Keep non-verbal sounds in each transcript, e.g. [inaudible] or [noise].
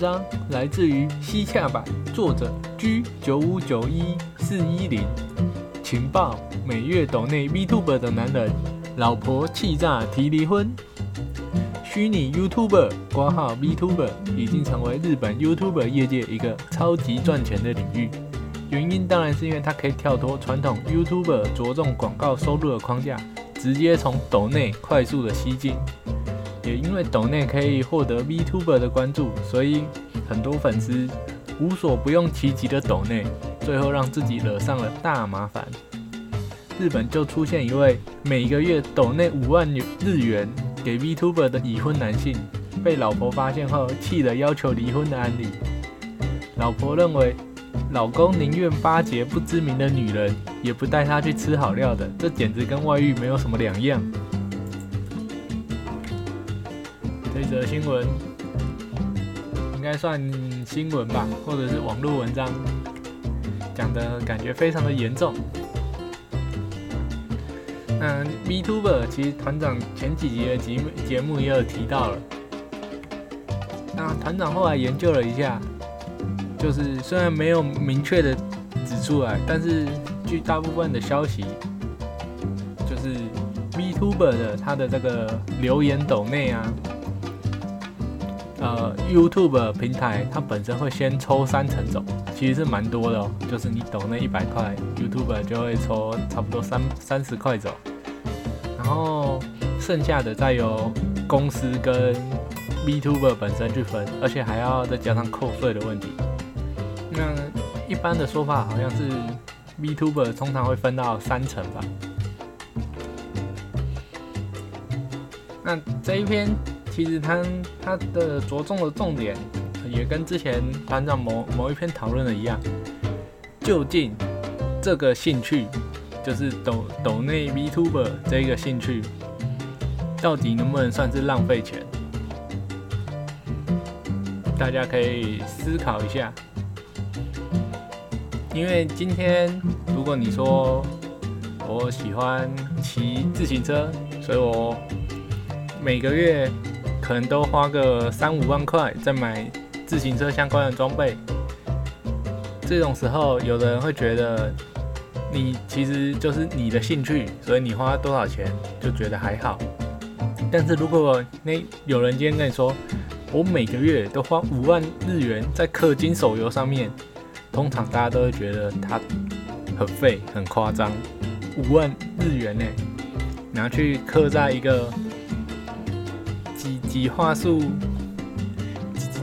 章来自于西洽版，作者 G 九五九一四一零。情报：每月斗内 Vtuber 的男人，老婆气炸提离婚。虚拟 YouTuber 挂号 Vtuber 已经成为日本 YouTuber 业界一个超级赚钱的领域。原因当然是因为它可以跳脱传统 YouTuber 着重广告收入的框架，直接从斗内快速的吸金。也因为抖内可以获得 Vtuber 的关注，所以很多粉丝无所不用其极的抖内，最后让自己惹上了大麻烦。日本就出现一位每个月抖内五万日元给 Vtuber 的已婚男性，被老婆发现后气得要求离婚的案例。老婆认为，老公宁愿巴结不知名的女人，也不带她去吃好料的，这简直跟外遇没有什么两样。则新闻应该算新闻吧，或者是网络文章，讲的感觉非常的严重。那 Vtuber 其实团长前几集的节节目也有提到了。那团长后来研究了一下，就是虽然没有明确的指出来，但是据大部分的消息，就是 Vtuber 的他的这个留言抖内啊。呃，YouTube 平台它本身会先抽三成走，其实是蛮多的哦。就是你抖那一百块，YouTube 就会抽差不多三三十块走，然后剩下的再由公司跟 VTuber 本身去分，而且还要再加上扣税的问题。那一般的说法好像是 VTuber 通常会分到三成吧。那这一篇。其实他他的着重的重点也跟之前团长某某一篇讨论的一样，究竟这个兴趣就是抖抖内 Vtuber 这个兴趣，到底能不能算是浪费钱？大家可以思考一下。因为今天如果你说我喜欢骑自行车，所以我每个月。可能都花个三五万块在买自行车相关的装备，这种时候，有的人会觉得你其实就是你的兴趣，所以你花多少钱就觉得还好。但是如果那有人今天跟你说，我每个月都花五万日元在氪金手游上面，通常大家都会觉得他很废、很夸张。五万日元呢，拿去氪在一个。几画素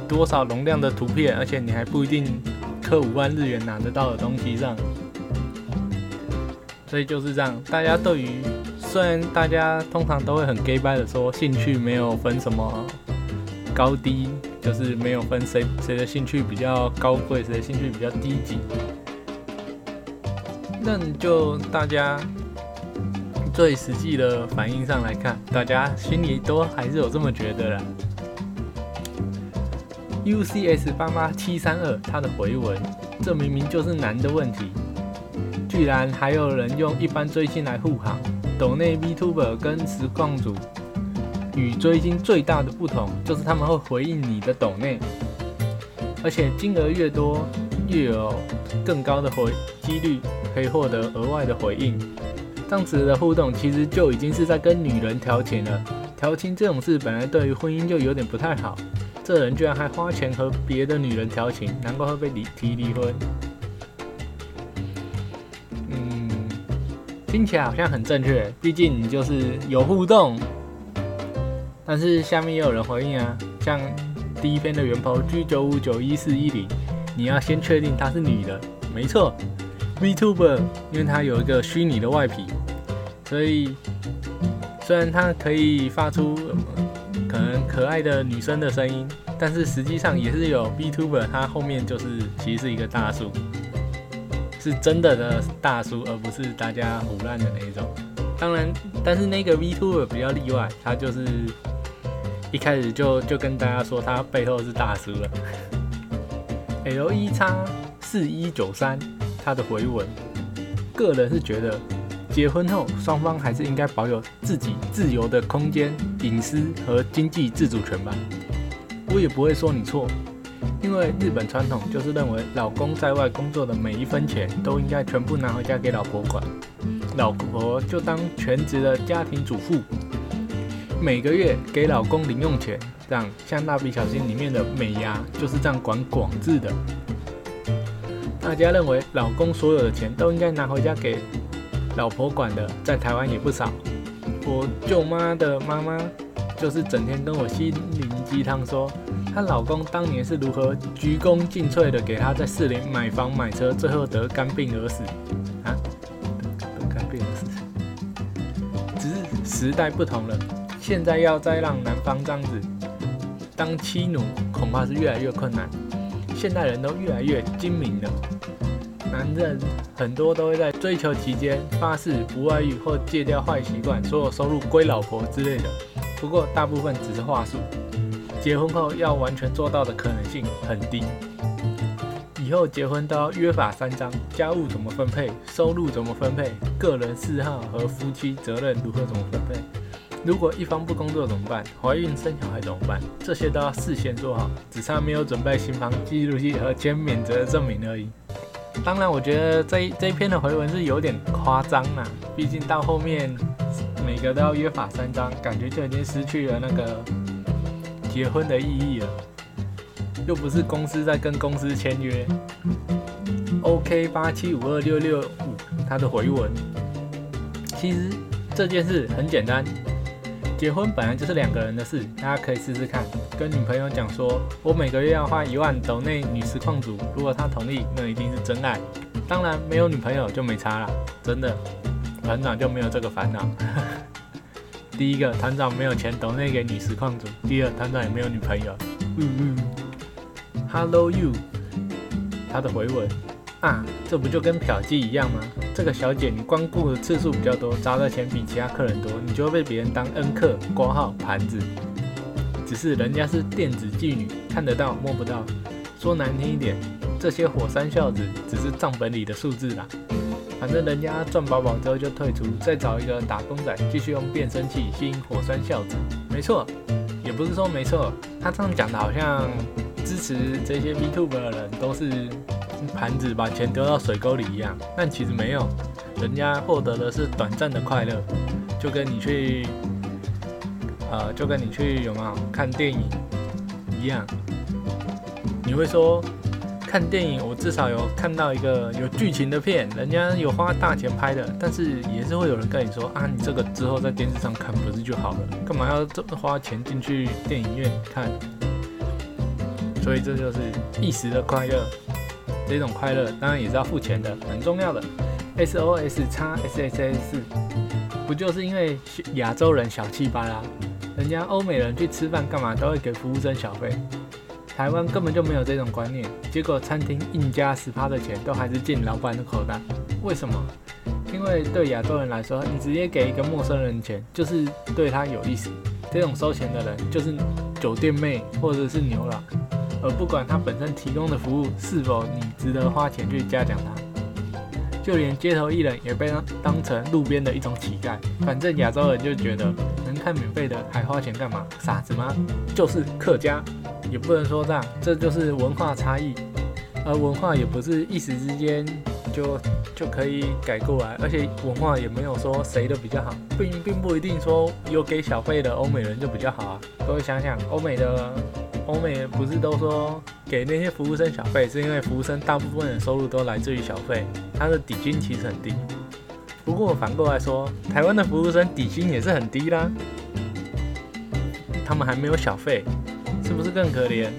多少容量的图片，而且你还不一定氪五万日元拿得到的东西上，所以就是这样。大家对于虽然大家通常都会很 gay 拜的说兴趣没有分什么高低，就是没有分谁谁的兴趣比较高贵，谁的兴趣比较低级，那你就大家。最实际的反应上来看，大家心里都还是有这么觉得的。UCS 八八七三二他的回文，这明明就是男的问题，居然还有人用一般追星来护航。抖内 VTuber 跟实况组与追星最大的不同，就是他们会回应你的抖内，而且金额越多，越有更高的回几率可以获得额外的回应。这样子的互动其实就已经是在跟女人调情了。调情这种事本来对于婚姻就有点不太好，这人居然还花钱和别的女人调情，难怪会被离提离婚。嗯，听起来好像很正确，毕竟你就是有互动。但是下面也有人回应啊，像第一篇的原 po G 九五九一四一零，你要先确定她是女的，没错。Vtuber，因为它有一个虚拟的外皮，所以虽然它可以发出可能可爱的女生的声音，但是实际上也是有 Vtuber，它后面就是其实是一个大叔，是真的的大叔，而不是大家胡乱的那一种。当然，但是那个 Vtuber 比较例外，他就是一开始就就跟大家说他背后是大叔了。L 一叉四一九三，他的回文，个人是觉得结婚后双方还是应该保有自己自由的空间、隐私和经济自主权吧。我也不会说你错，因为日本传统就是认为老公在外工作的每一分钱都应该全部拿回家给老婆管。老婆就当全职的家庭主妇，每个月给老公零用钱，这样像蜡笔小新里面的美伢就是这样管广志的。大家认为老公所有的钱都应该拿回家给老婆管的，在台湾也不少。我舅妈的妈妈就是整天跟我心灵鸡汤，说她老公当年是如何鞠躬尽瘁的给她在四零买房买车，最后得肝病而死。啊，得肝病而死，只是时代不同了，现在要再让男方这样子当妻奴，恐怕是越来越困难。现代人都越来越精明了，男人很多都会在追求期间发誓不外遇或戒掉坏习惯，所有收入归老婆之类的。不过大部分只是话术，结婚后要完全做到的可能性很低。以后结婚都要约法三章，家务怎么分配，收入怎么分配，个人嗜好和夫妻责任如何怎么分配。如果一方不工作怎么办？怀孕生小孩怎么办？这些都要事先做好，只差没有准备新房记录器和签免责证明而已。当然，我觉得这这一篇的回文是有点夸张啦，毕竟到后面每个都要约法三章，感觉就已经失去了那个结婚的意义了。又不是公司在跟公司签约。OK 八七五二六六五，他的回文，其实这件事很简单，结婚本来就是两个人的事，大家可以试试看，跟女朋友讲说，我每个月要花一万斗内女实况组，如果她同意，那一定是真爱。当然没有女朋友就没差了，真的，团长就没有这个烦恼。第一个，团长没有钱斗内给女实况组；第二，团长也没有女朋友。嗯嗯。Hello you，他的回文啊，这不就跟嫖妓一样吗？这个小姐你光顾的次数比较多，砸的钱比其他客人多，你就会被别人当恩客挂号盘子。只是人家是电子妓女，看得到摸不到。说难听一点，这些火山孝子只是账本里的数字啦。反正人家赚饱饱之后就退出，再找一个打工仔继续用变声器吸引火山孝子。没错，也不是说没错，他这样讲的好像。支持这些 v t u b e 的人都是盘子把钱丢到水沟里一样，但其实没有，人家获得的是短暂的快乐，就跟你去，呃，就跟你去有没有看电影一样。你会说看电影，我至少有看到一个有剧情的片，人家有花大钱拍的，但是也是会有人跟你说啊，你这个之后在电视上看不是就好了，干嘛要这花钱进去电影院看？所以这就是一时的快乐，这种快乐当然也是要付钱的，很重要的。SOS 叉 SSS，不就是因为亚洲人小气巴拉，人家欧美人去吃饭干嘛都会给服务生小费，台湾根本就没有这种观念，结果餐厅硬加十趴的钱都还是进老板的口袋，为什么？因为对亚洲人来说，你直接给一个陌生人钱就是对他有意思，这种收钱的人就是酒店妹或者是牛郎。而不管他本身提供的服务是否你值得花钱去嘉奖他，就连街头艺人也被当成路边的一种乞丐。反正亚洲人就觉得能看免费的还花钱干嘛？傻子吗？就是客家，也不能说这样，这就是文化差异。而文化也不是一时之间就就可以改过来，而且文化也没有说谁的比较好，并并不一定说有给小费的欧美人就比较好啊。各位想想，欧美的。欧美不是都说给那些服务生小费，是因为服务生大部分的收入都来自于小费，他的底薪其实很低。不过反过来说，台湾的服务生底薪也是很低啦，他们还没有小费，是不是更可怜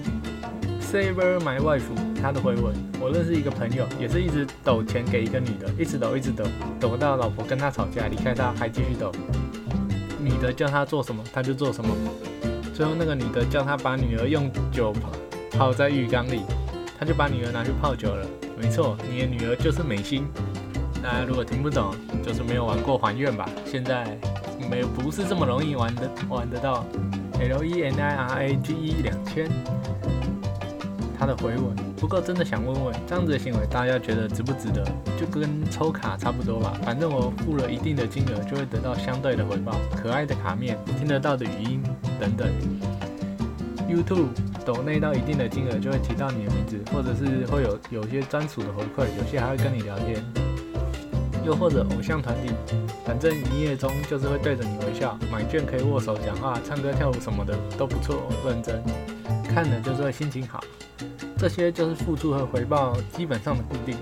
？Saver my wife，他的回文，我认识一个朋友，也是一直抖钱给一个女的，一直抖一直抖，抖到老婆跟他吵架，离开他还继续抖。女的叫他做什么他就做什么，最后那个女的叫他把女儿用酒泡在浴缸里，他就把女儿拿去泡酒了。没错，你的女儿就是美心。大家如果听不懂，就是没有玩过还愿吧。现在没不是这么容易玩的玩得到。L E N I R A G E 两千，他的回文。不过真的想问问，这样子的行为大家觉得值不值得？就跟抽卡差不多吧。反正我付了一定的金额，就会得到相对的回报。可爱的卡面，听得到的语音等等。YouTube 抖内到一定的金额，就会提到你的名字，或者是会有有些专属的回馈，有些还会跟你聊天。又或者偶像团体，反正营业中就是会对着你微笑，买券可以握手讲话、唱歌跳舞什么的都不错，认真看了就是会心情好。这些就是付出和回报基本上的固定。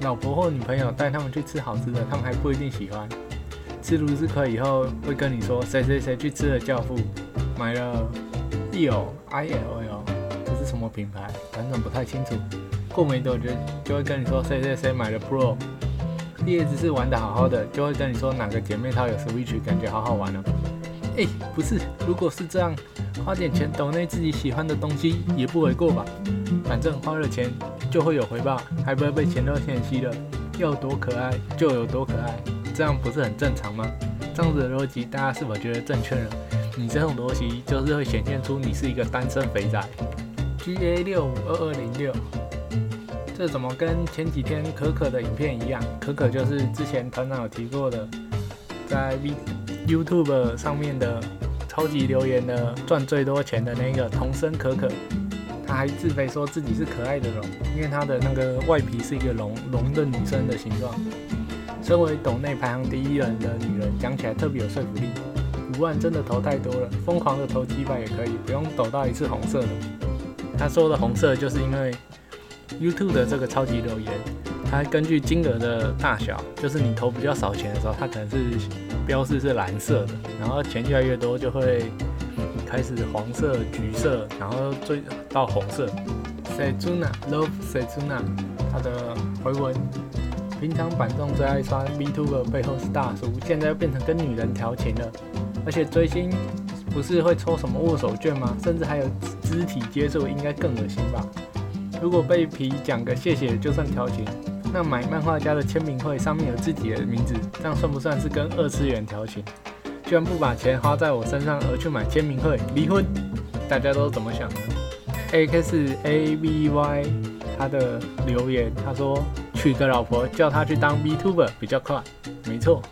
老婆或女朋友带他们去吃好吃的，他们还不一定喜欢。吃卢斯克以后会跟你说谁谁谁去吃了教父，买了 E O I L L，这是什么品牌？反正不太清楚。过没多久就会跟你说谁谁谁买了 Pro。叶子是玩的好好的，就会跟你说哪个姐妹淘有 Switch，感觉好好玩哦。哎，不是，如果是这样，花点钱抖内自己喜欢的东西也不为过吧？反正花了钱就会有回报，还不会被钱都嫌弃了。要多可爱就有多可爱，这样不是很正常吗？这样子的逻辑，大家是否觉得正确呢？你这种逻辑就是会显现出你是一个单身肥仔。G A 六五二二零六。这怎么跟前几天可可的影片一样？可可就是之前团长有提过的，在 V YouTube 上面的超级留言的赚最多钱的那个童声可可，他还自肥说自己是可爱的龙，因为他的那个外皮是一个龙龙的女生的形状。身为抖内排行第一人的女人，讲起来特别有说服力。五万真的投太多了，疯狂的投几百也可以，不用抖到一次红色的。他说的红色就是因为。YouTube 的这个超级留言，它根据金额的大小，就是你投比较少钱的时候，它可能是标示是蓝色的，然后钱越来越多就会开始黄色、橘色，然后最到红色。Sejuna Love Sejuna，他的回文，平常板中最爱刷 VTuber 背后是大叔，现在又变成跟女人调情了，而且追星不是会抽什么握手券吗？甚至还有肢体接触，应该更恶心吧？如果被皮讲个谢谢就算调情，那买漫画家的签名会上面有自己的名字，这样算不算是跟二次元调情？居然不把钱花在我身上而去买签名会，离婚？大家都怎么想呢？A X A V Y 他的留言，他说娶个老婆叫他去当 B Tuber 比较快。没错，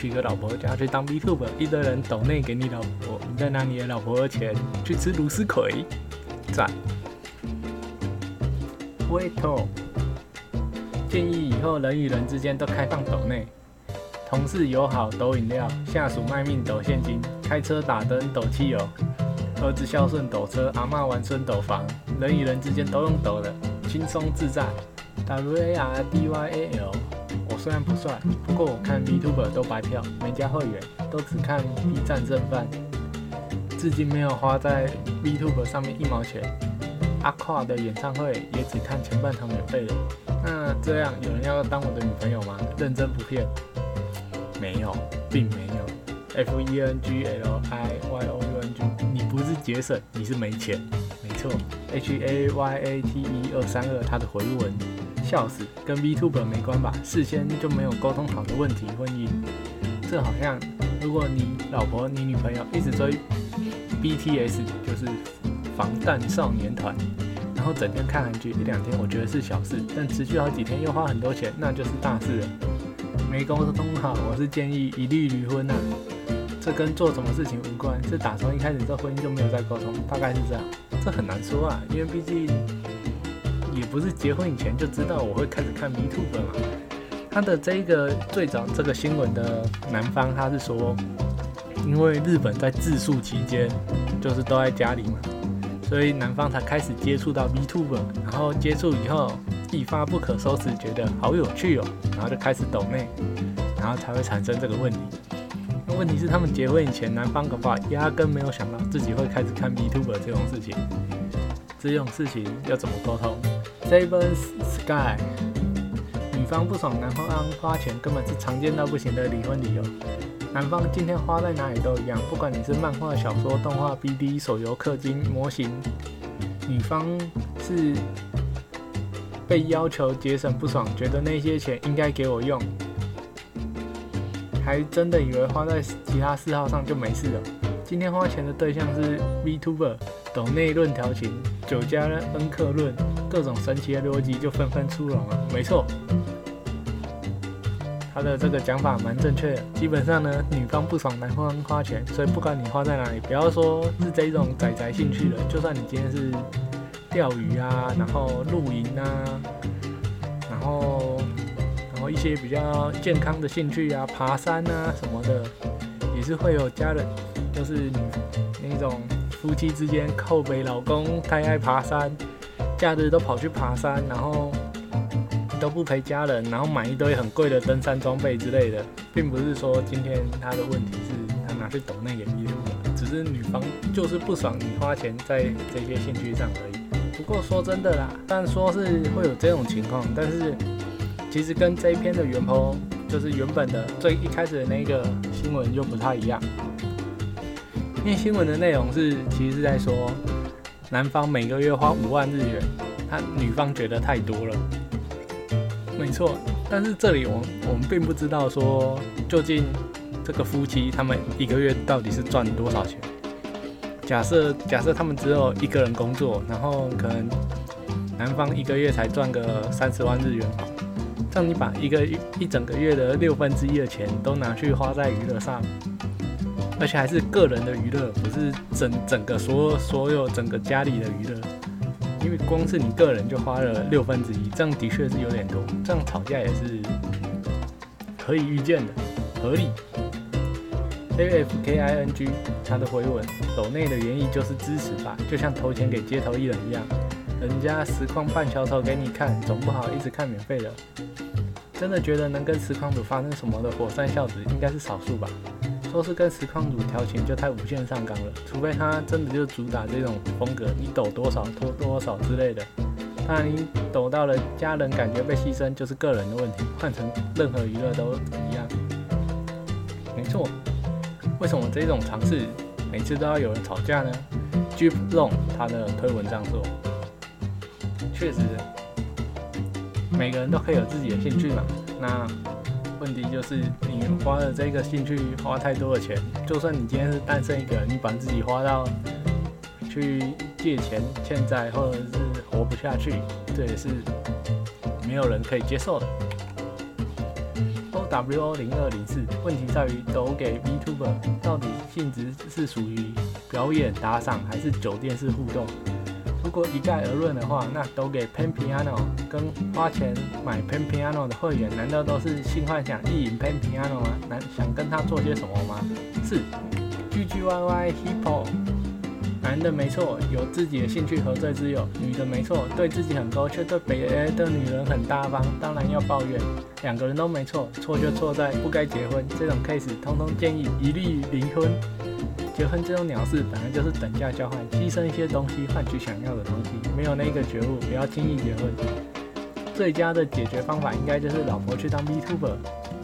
娶个老婆叫他去当 B t u b e 一堆人抖内给你老婆，你再拿你的老婆的钱去吃芦丝葵，赞。Waito 建议以后人与人之间都开放抖内，同事友好抖饮料，下属卖命抖现金，开车打灯抖汽油，儿子孝顺抖车，阿妈玩孙抖房，人与人之间都用抖的，轻松自在。W A R D Y A L，我虽然不帅，不过我看 VTuber 都白票，没加会员，都只看 B 站正饭，至今没有花在 VTuber 上面一毛钱。阿胯的演唱会也只看前半场免费的，那这样有人要当我的女朋友吗？认真不骗，没有，并没有。F E N G L I Y O U N G，你不是节省，你是没钱，没错。H A Y A T E 二三二，他的回文，笑死，跟 VTuber 没关吧？事先就没有沟通好的问题，婚姻，这好像如果你老婆、你女朋友一直追 BTS，就是。防弹少年团，然后整天看韩剧一两天，我觉得是小事；但持续好几天又花很多钱，那就是大事了。没沟通好，我是建议一律离婚呐。这跟做什么事情无关，是打从一开始这婚姻就没有再沟通，大概是这样。这很难说啊，因为毕竟也不是结婚以前就知道我会开始看 B Two 的嘛。他的这个最早这个新闻的男方，他是说，因为日本在自述期间就是都在家里嘛。所以男方才开始接触到 VTuber，然后接触以后一发不可收拾，觉得好有趣哦，然后就开始抖内，然后才会产生这个问题。那问题是他们结婚以前，男方的话压根没有想到自己会开始看 VTuber 这种事情，这种事情要怎么沟通？Seven Sky，女方不爽男方花钱，根本是常见到不行的离婚理由。男方今天花在哪里都一样，不管你是漫画、小说、动画、BD、手游、氪金、模型，女方是被要求节省不爽，觉得那些钱应该给我用，还真的以为花在其他嗜好上就没事了。今天花钱的对象是 VTuber，抖内论调情，酒家恩客论，各种神奇的逻辑就纷纷出笼了。没错，他的这个讲法蛮正确的。基本上呢，女方不爽男方花钱，所以不管你花在哪里，不要说是这种仔仔兴趣的，就算你今天是钓鱼啊，然后露营啊，然后然后一些比较健康的兴趣啊，爬山啊什么的，也是会有家人。就是你那种夫妻之间靠北，老公太爱爬山，假日都跑去爬山，然后都不陪家人，然后买一堆很贵的登山装备之类的，并不是说今天他的问题是他拿去抖那个衣服，只是女方就是不爽你花钱在这些兴趣上而已。不过说真的啦，但说是会有这种情况，但是其实跟这一篇的原 po 就是原本的最一开始的那个新闻就不太一样。因为新闻的内容是，其实是在说，男方每个月花五万日元，他女方觉得太多了，没错。但是这里我我们并不知道说，究竟这个夫妻他们一个月到底是赚多少钱。假设假设他们只有一个人工作，然后可能男方一个月才赚个三十万日元，这样你把一个一整个月的六分之一的钱都拿去花在娱乐上。而且还是个人的娱乐，不是整整个所所有整个家里的娱乐，因为光是你个人就花了六分之一，这样的确是有点多，这样吵架也是可以预见的，合理。A F K I N G 他的回文，抖内的原意就是支持吧，就像投钱给街头艺人一样，人家实况半小丑给你看，总不好一直看免费的。真的觉得能跟实况组发生什么的火山孝子，应该是少数吧。说是跟实况组调情就太无限上纲了，除非他真的就主打这种风格，你抖多少拖多少之类的。当然，你抖到了家人感觉被牺牲，就是个人的问题，换成任何娱乐都一样。没错，为什么这种尝试每次都要有人吵架呢？Jeep Long 他的推文这样说，确实，每个人都可以有自己的兴趣嘛。那问题就是你花了这个兴趣花太多的钱，就算你今天是单身一个人，你把自己花到去借钱欠债，或者是活不下去，这也是没有人可以接受的。O W O 零二零四，问题在于抖给 VTuber 到底性质是属于表演打赏，还是酒店式互动？如果一概而论的话，那都给 Pen Piano 跟花钱买 Pen Piano 的会员，难道都是性幻想意淫 Pen Piano 吗？难想跟他做些什么吗？是 G G Y Y Hippo，男的没错，有自己的兴趣和罪之有；女的没错，对自己很高，却对别的女人很大方，当然要抱怨。两个人都没错，错就错在不该结婚。这种 case 通通建议一律离婚。结婚这种鸟事本来就是等价交换，牺牲一些东西换取想要的东西，没有那个觉悟，不要轻易结婚。最佳的解决方法应该就是老婆去当 VTuber，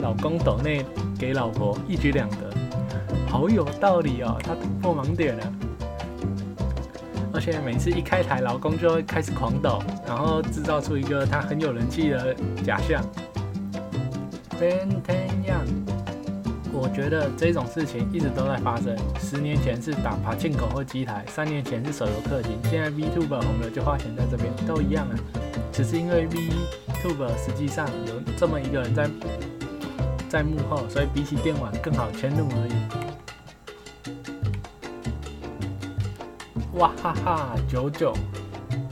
老公抖内给老婆，一举两得，好有道理哦，他突破盲点了。而且每次一开台，老公就会开始狂抖，然后制造出一个他很有人气的假象。Ben Ten Yang。我觉得这种事情一直都在发生。十年前是打爬进口或机台，三年前是手游氪金，现在 VTuber 红了就花钱在这边，都一样啊。只是因为 VTuber 实际上有这么一个人在在幕后，所以比起电玩更好迁怒而已。哇哈哈，九九，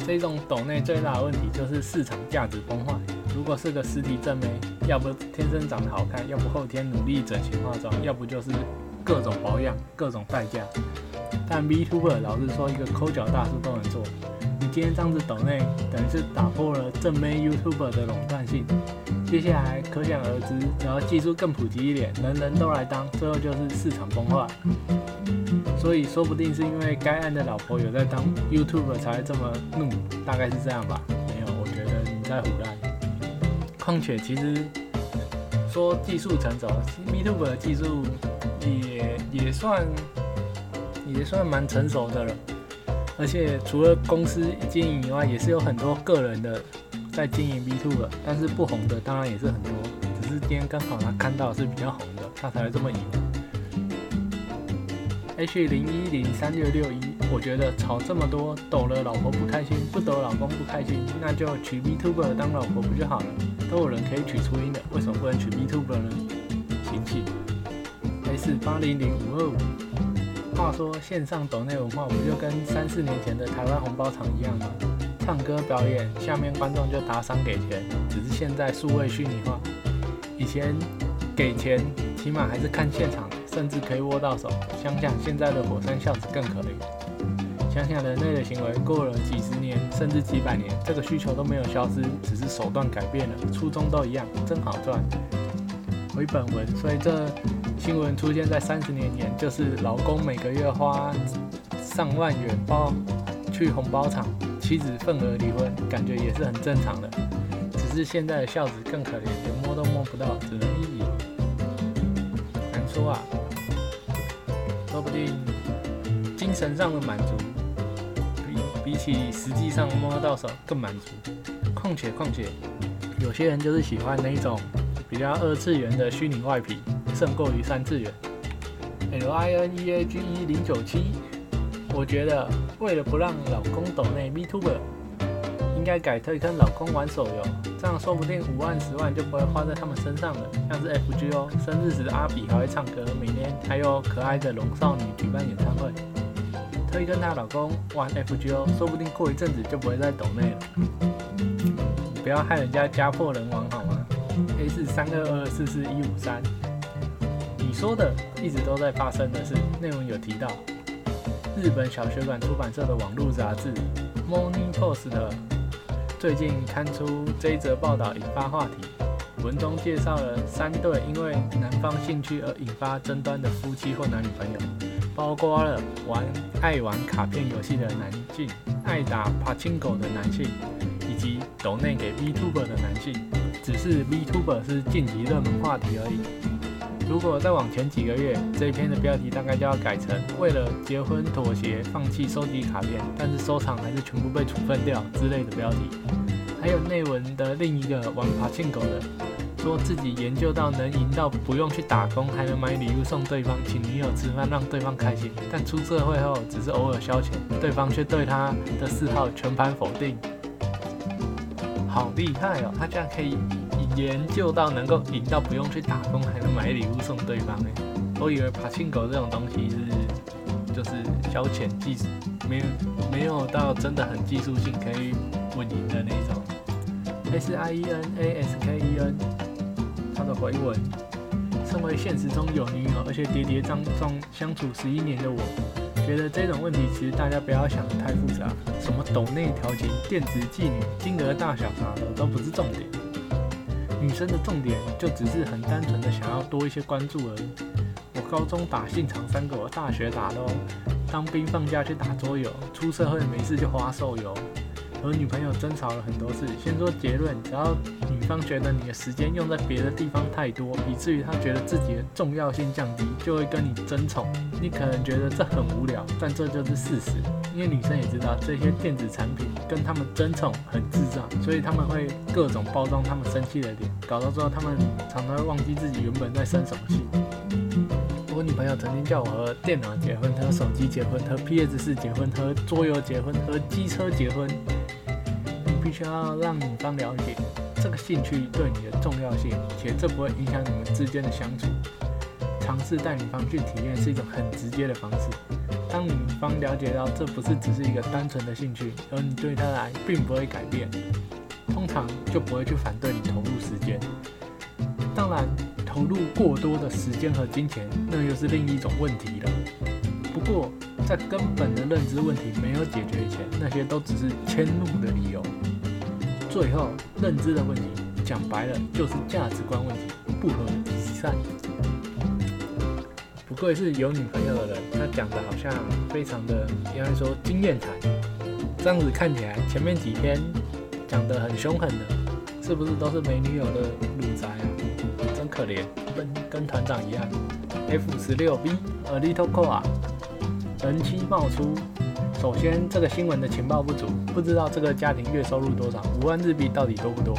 这种抖内最大的问题就是市场价值崩坏。如果是个实体正妹，要不天生长得好看，要不后天努力整形化妆，要不就是各种保养、各种代价。但 VTuber 老实说，一个抠脚大叔都能做。你今天这样子抖内，等于是打破了正妹 YouTuber 的垄断性。接下来可想而知，只要技术更普及一点，人人都来当，最后就是市场崩坏。所以说不定是因为该案的老婆有在当 YouTuber 才会这么怒，大概是这样吧。没有，我觉得你。在胡乱。况且其实说技术成熟，YouTube 的技术也也算也算蛮成熟的了。而且除了公司经营以外，也是有很多个人的在经营 YouTube，但是不红的当然也是很多。只是今天刚好他看到是比较红的，他才会这么以。H 零一零三六六一，我觉得吵这么多，抖了老婆不开心，不抖老公不开心，那就娶 VTuber 当老婆不就好了？都有人可以取初音的，为什么不能取 B t u b e r 呢？请起。S 八零零五二五，话说线上抖内文化不就跟三四年前的台湾红包场一样吗？唱歌表演，下面观众就打赏给钱，只是现在数位虚拟化，以前给钱起码还是看现场。甚至可以握到手。想想现在的火山孝子更可怜。想想人类的行为过了几十年，甚至几百年，这个需求都没有消失，只是手段改变了，初衷都一样，真好赚。回本文，所以这新闻出现在三十年前，就是老公每个月花上万元包去红包厂，妻子份额离婚，感觉也是很正常的。只是现在的孝子更可怜，连摸都摸不到，只能一眼。难说啊。说不定精神上的满足，比起实际上摸到手更满足。况且况且，有些人就是喜欢那一种比较二次元的虚拟外皮，胜过于三次元。L I N E A G E 零九七，我觉得为了不让老公抖内 m e t u b e r 应该改推跟老公玩手游。这样说不定五万十万就不会花在他们身上了。像是 FGO 生日时阿比还会唱歌，每年还有可爱的龙少女举办演唱会。推跟她老公玩 FGO，说不定过一阵子就不会再抖内了。不要害人家家破人亡好吗？A 四三二二四四一五三，你说的一直都在发生的事。内容有提到日本小学馆出版社的网络杂志 Morning Post 的。最近刊出这一则报道，引发话题。文中介绍了三对因为男方兴趣而引发争端的夫妻或男女朋友，包括了玩爱玩卡片游戏的男性、爱打爬青狗的男性，以及抖内给 VTuber 的男性。只是 VTuber 是晋级热门话题而已。如果再往前几个月，这一篇的标题大概就要改成“为了结婚妥协，放弃收集卡片，但是收藏还是全部被处分掉”之类的标题。还有内文的另一个玩爬庆狗的，说自己研究到能赢到不用去打工，还能买礼物送对方，请女友吃饭让对方开心，但出社会后只是偶尔消遣，对方却对他的嗜好全盘否定。好厉害哦，他居然可以。研究到能够赢到不用去打工，还能买礼物送对方哎！我以为爬青狗这种东西是就是消遣技术，没有没有到真的很技术性可以稳赢的那种。S I E N A S K E N，他的回文：身为现实中有女友而且跌跌撞撞相处十一年的我，觉得这种问题其实大家不要想得太复杂，什么抖内调情、电子妓女、金额大小啥的都不是重点。女生的重点就只是很单纯的想要多一些关注而已。我高中打信长三国，大学打喽，当兵放假去打桌游，出社会没事就花手游。和女朋友争吵了很多次。先说结论，只要女方觉得你的时间用在别的地方太多，以至于她觉得自己的重要性降低，就会跟你争宠。你可能觉得这很无聊，但这就是事实。因为女生也知道这些电子产品跟他们争宠很智障，所以他们会各种包装他们生气的点，搞到最后他们常常会忘记自己原本在生什么气。朋友曾经叫我和电脑结婚，和手机结婚，和 PS 四结婚，和桌游结婚，和机车结婚。你必须要让女方了解这个兴趣对你的重要性，且这不会影响你们之间的相处。尝试带女方去体验是一种很直接的方式。当女方了解到这不是只是一个单纯的兴趣，而你对她的爱并不会改变，通常就不会去反对你投入时间。当然，投入过多的时间和金钱，那又是另一种问题了。不过，在根本的认知问题没有解决以前，那些都只是迁怒的理由。最后，认知的问题，讲白了就是价值观问题，不合理散。不愧是有女朋友的人，他讲的好像非常的，应该说经验谈。这样子看起来，前面几天讲得很凶狠的，是不是都是没女友的？可怜，跟跟团长一样。F 十六 B A Little Core 人妻冒出。首先，这个新闻的情报不足，不知道这个家庭月收入多少，五万日币到底多不多？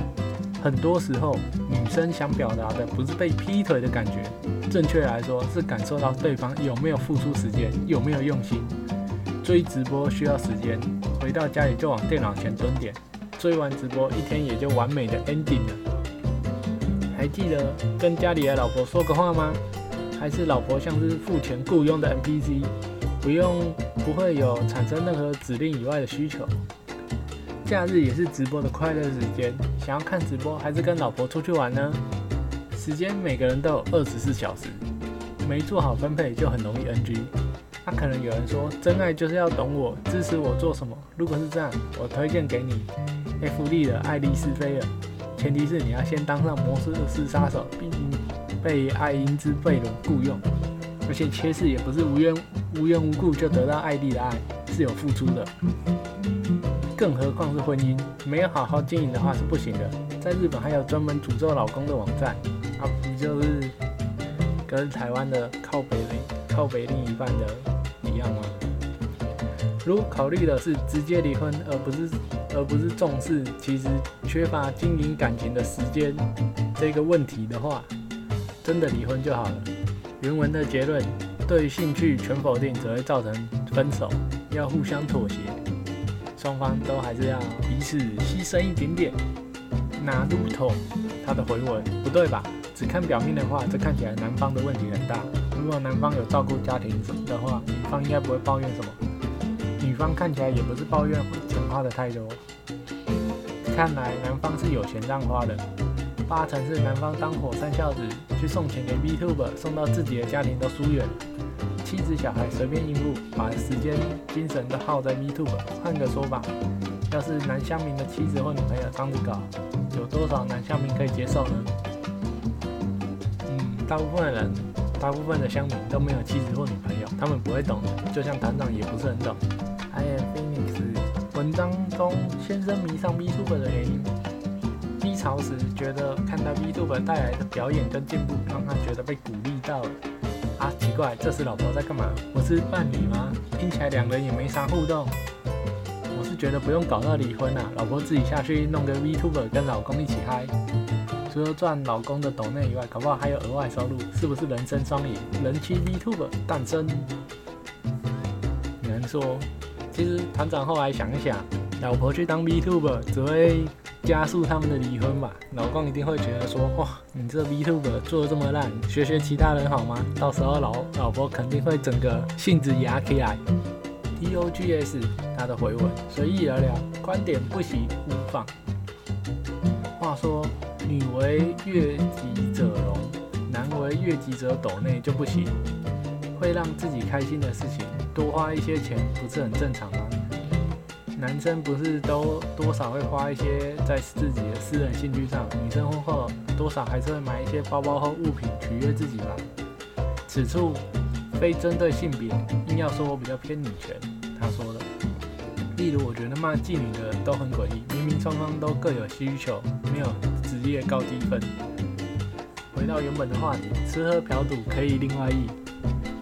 很多时候，女生想表达的不是被劈腿的感觉，正确来说是感受到对方有没有付出时间，有没有用心。追直播需要时间，回到家里就往电脑前蹲点，追完直播一天也就完美的 ending 了。还记得跟家里的老婆说个话吗？还是老婆像是付钱雇佣的 NPC，不用不会有产生任何指令以外的需求。假日也是直播的快乐时间，想要看直播还是跟老婆出去玩呢？时间每个人都有二十四小时，没做好分配就很容易 NG。那可能有人说，真爱就是要懂我，支持我做什么。如果是这样，我推荐给你 F D 的爱丽丝菲尔，前提是你要先当上魔术师杀手，并被爱因兹贝伦雇佣，而且切士也不是无缘无缘无故就得到艾丽的爱，是有付出的。更何况是婚姻，没有好好经营的话是不行的。在日本还有专门诅咒老公的网站，啊，不就是跟台湾的靠北另靠北另一半的？一样吗？如考虑的是直接离婚，而不是而不是重视其实缺乏经营感情的时间这个问题的话，真的离婚就好了。原文的结论：对兴趣全否定，只会造成分手。要互相妥协，双方都还是要彼此牺牲一点点。拿路头，他的回文不对吧？只看表面的话，这看起来男方的问题很大。如果男方有照顾家庭的话，女方应该不会抱怨什么。女方看起来也不是抱怨花的太多，看来男方是有钱让花的。八成是男方当火山孝子，去送钱给 VTuber，送到自己的家庭都疏远。妻子小孩随便应付，把时间精神都耗在 VTuber。换个说法，要是男乡民的妻子或女朋友这样子搞，有多少男乡民可以接受呢？嗯，大部分的人。大部分的乡民都没有妻子或女朋友，他们不会懂的，就像团长也不是很懂。文章中先生迷上 VTuber 的原因，低潮时觉得看到 VTuber 带来的表演跟进步，让他觉得被鼓励到了。啊，奇怪，这时老婆在干嘛？我是伴侣吗？听起来两人也没啥互动。我是觉得不用搞到离婚啊，老婆自己下去弄个 VTuber 跟老公一起嗨。除了赚老公的抖内以外，搞不好还有额外收入，是不是人生双赢？人妻 VTuber 诞生，难说。其实团长后来想一想，老婆去当 VTuber 只会加速他们的离婚吧？老公一定会觉得说，哇，你这 VTuber 做的这么烂，学学其他人好吗？到时候老老婆肯定会整个性子压起来。TOGS 他的回文随意而聊，观点不喜勿放。话说。女为悦己者容，男为悦己者斗内就不行。会让自己开心的事情，多花一些钱，不是很正常吗？男生不是都多少会花一些在自己的私人兴趣上，女生婚后多少还是会买一些包包或物品取悦自己吧。此处非针对性别，硬要说我比较偏女权。他说的，例如我觉得骂妓女的都很诡异，明明双方都各有需求，没有。职业高低分。回到原本的话题，吃喝嫖赌可以另外议，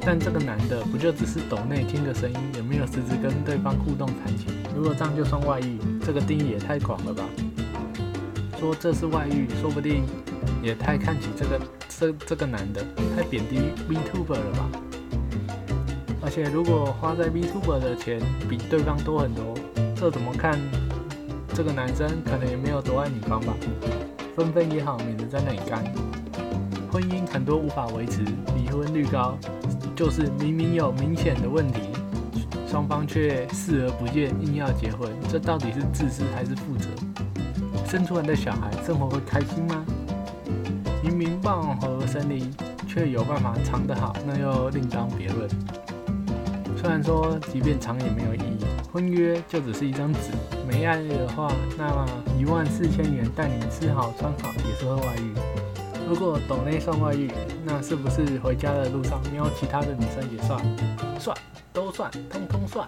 但这个男的不就只是抖内听个声音，也没有实质跟对方互动谈情？如果这样就算外遇，这个定义也太广了吧？说这是外遇，说不定也太看起这个这这个男的，太贬低 Vtuber 了吧？而且如果花在 Vtuber 的钱比对方多很多，这怎么看？这个男生可能也没有多爱女方吧？分分也好，免得在那里干。婚姻很多无法维持，离婚率高，就是明明有明显的问题，双方却视而不见，硬要结婚，这到底是自私还是负责？生出来的小孩生活会开心吗？明明棒和森林，却有办法藏得好，那又另当别论。虽然说，即便藏也没有意义，婚约就只是一张纸。没爱的话，那么一万四千元带你吃好穿好也是会外遇。如果抖内算外遇，那是不是回家的路上瞄其他的女生也算？算，都算，通通算。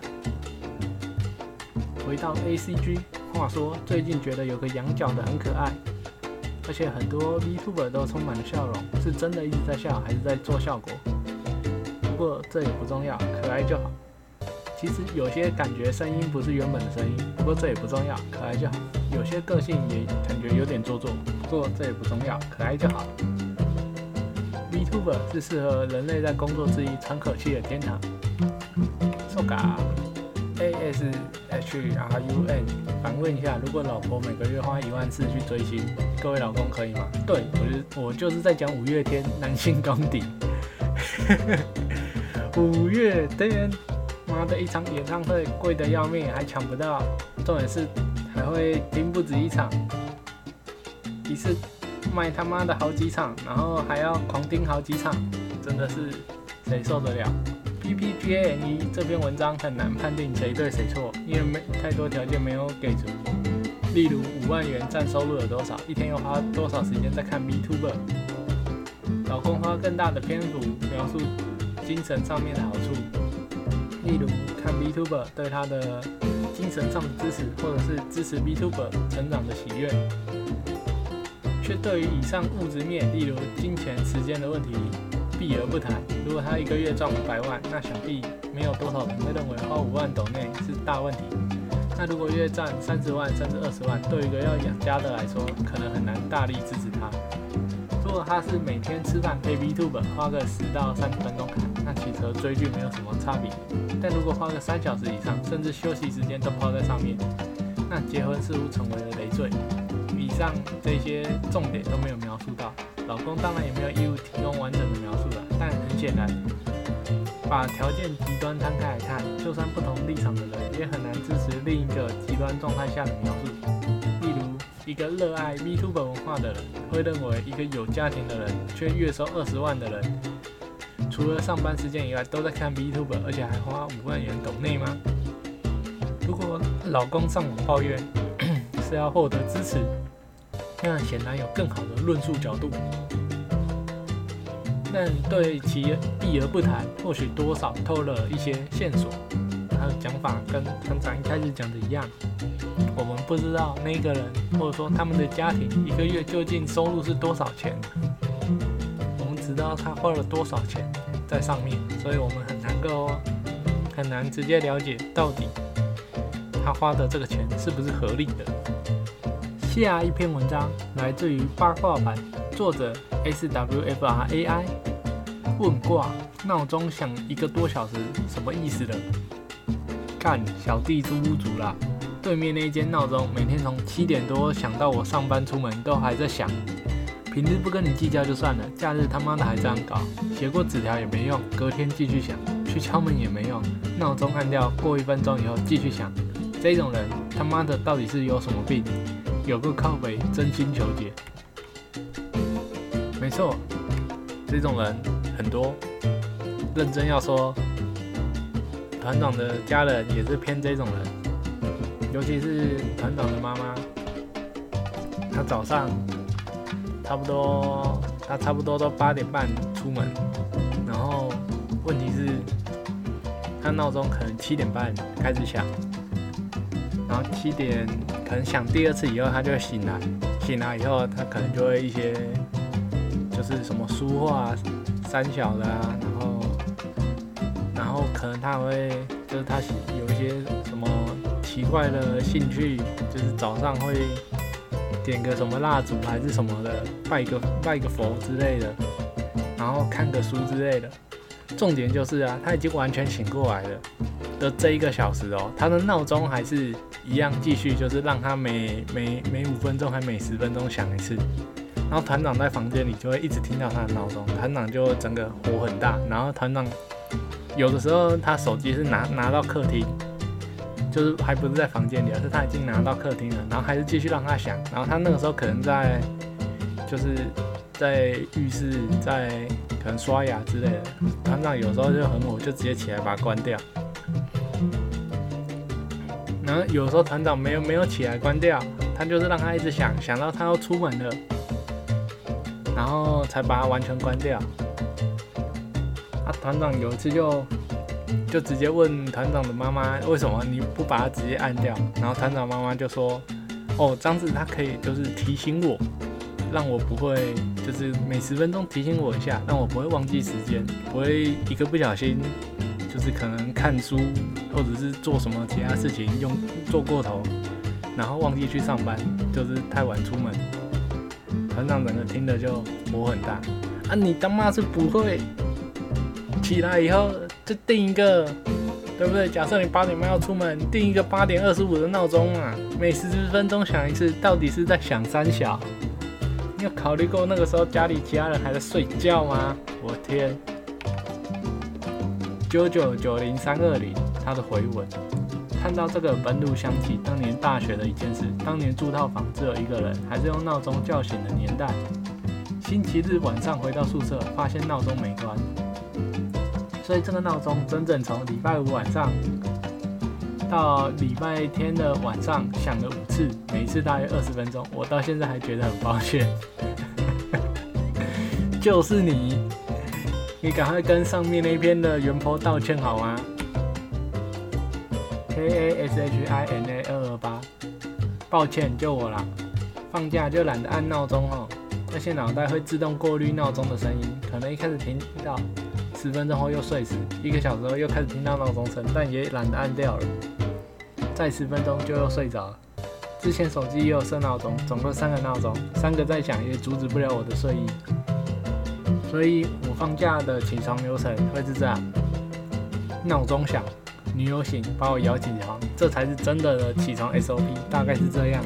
回到 A C G，话说，最近觉得有个羊角的很可爱，而且很多 VTuber 都充满了笑容，是真的一直在笑，还是在做效果？不过这也不重要，可爱就好。其实有些感觉声音不是原本的声音，不过这也不重要，可爱就好。有些个性也感觉有点做作，不过这也不重要，可爱就好。VTuber 是适合人类在工作之余喘口气的天堂。So ga A S H R U N 反问一下，如果老婆每个月花一万四去追星，各位老公可以吗？对我就我就是在讲五月天男性功底。[laughs] 五月天。妈的一场演唱会贵的要命，还抢不到，重点是还会盯不止一场，一次卖他妈的好几场，然后还要狂盯好几场，真的是谁受得了？P P G A N E 这篇文章很难判定谁对谁错，因为没太多条件没有给出，例如五万元占收入有多少，一天又花多少时间在看 VTuber，老公花更大的篇幅描述精神上面的好处。例如看 VTuber 对他的精神上的支持，或者是支持 VTuber 成长的喜悦，却对于以上物质面，例如金钱、时间的问题避而不谈。如果他一个月赚五百万，那想必没有多少人会认为花五万斗内是大问题。那如果月赚三十万甚至二十万，对于一个要养家的来说，可能很难大力支持他。如果他是每天吃饭配 VTuber，花个十到三十分钟看，和追剧没有什么差别。但如果花个三小时以上，甚至休息时间都泡在上面，那结婚似乎成为了累赘。以上这些重点都没有描述到，老公当然也没有义务提供完整的描述了。但很显然，把条件极端摊开来看，就算不同立场的人，也很难支持另一个极端状态下的描述。例如，一个热爱 v t u b e 文化的人，会认为一个有家庭的人却月收二十万的人。除了上班时间以外，都在看 VTuber，而且还花五万元懂内吗？如果老公上网抱怨 [coughs] 是要获得支持，那显然有更好的论述角度。但对其避而不谈，或许多少透了一些线索。他的讲法跟团长一开始讲的一样，我们不知道那个人或者说他们的家庭一个月究竟收入是多少钱，我们只知道他花了多少钱。在上面，所以我们很难够很难直接了解到底他花的这个钱是不是合理的。下一篇文章来自于八卦版，作者 S W F R A I。问卦闹钟响一个多小时，什么意思的？看小弟租屋主啦，对面那间闹钟每天从七点多响到我上班出门都还在响。平日不跟你计较就算了，假日他妈的还这样搞，写过纸条也没用，隔天继续想，去敲门也没用，闹钟按掉，过一分钟以后继续响，这种人他妈的到底是有什么病？有个靠北，真心求解。没错，这种人很多，认真要说，团长的家人也是偏这种人，尤其是团长的妈妈，她早上。差不多，他差不多都八点半出门，然后问题是，他闹钟可能七点半开始响，然后七点可能响第二次以后，他就会醒来，醒来以后他可能就会一些，就是什么书画三小的啊，然后，然后可能他会，就是他有一些什么奇怪的兴趣，就是早上会。点个什么蜡烛还是什么的，拜个拜个佛之类的，然后看个书之类的。重点就是啊，他已经完全醒过来了的这一个小时哦，他的闹钟还是一样继续，就是让他每每每五分钟还每十分钟响一次。然后团长在房间里就会一直听到他的闹钟，团长就整个火很大。然后团长有的时候他手机是拿拿到客厅。就是还不是在房间里，而是他已经拿到客厅了，然后还是继续让他响，然后他那个时候可能在，就是在浴室，在可能刷牙之类的。团长有时候就很火，就直接起来把它关掉。然后有时候团长没有没有起来关掉，他就是让他一直响，响到他要出门了，然后才把它完全关掉。啊，团长有一次就就直接问团长的妈妈，为什么你不把它直接按掉？然后团长妈妈就说，哦，这样子它可以就是提醒我，让我不会就是每十分钟提醒我一下，让我不会忘记时间，不会一个不小心就是可能看书或者是做什么其他事情用做过头，然后忘记去上班，就是太晚出门。团长整个听的就火很大啊！你当妈是不会起来以后就定一个，对不对？假设你八点半要出门，定一个八点二十五的闹钟嘛，每十分钟响一次，到底是在响三小？你有考虑过那个时候家里其他人还在睡觉吗？我天！九九九零三二零，他的回文。看到这个本鲁想起当年大学的一件事，当年住套房只有一个人，还是用闹钟叫醒的年代。星期日晚上回到宿舍，发现闹钟没关，所以这个闹钟整整从礼拜五晚上到礼拜天的晚上响了五次，每一次大约二十分钟。我到现在还觉得很抱歉，[laughs] 就是你，你赶快跟上面那篇的原坡道歉好吗？K A S H I N A 二二八，抱歉，就我啦。放假就懒得按闹钟哦，那些脑袋会自动过滤闹钟的声音，可能一开始听到，十分钟后又睡死，一个小时后又开始听到闹钟声，但也懒得按掉了。再十分钟就又睡着了。之前手机也有设闹钟，总共三个闹钟，三个在响也阻止不了我的睡意。所以我放假的起床流程会是这样：闹钟响。女友醒，把我摇起床，这才是真的的起床 SOP，大概是这样